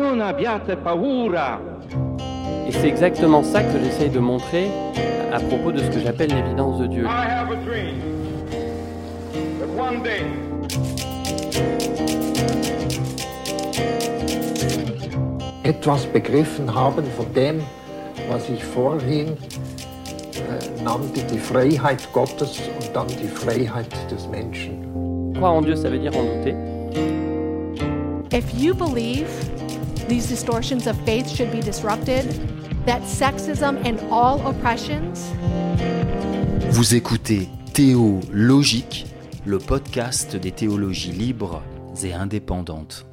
Non abbiate paura. Et c'est exactement ça que j'essaye de montrer à propos de ce que j'appelle l'évidence de Dieu. I have a dream that one day etwas begriffen haben von dem, was ich vorhin äh, nannte, die Freiheit Gottes und dann die Freiheit des Menschen. Croire en Dieu, ça veut dire en douter. If you believe these distortions of faith should be disrupted, that sexism and all oppressions Vous écoutez Théologique, le podcast des théologies libres et indépendantes.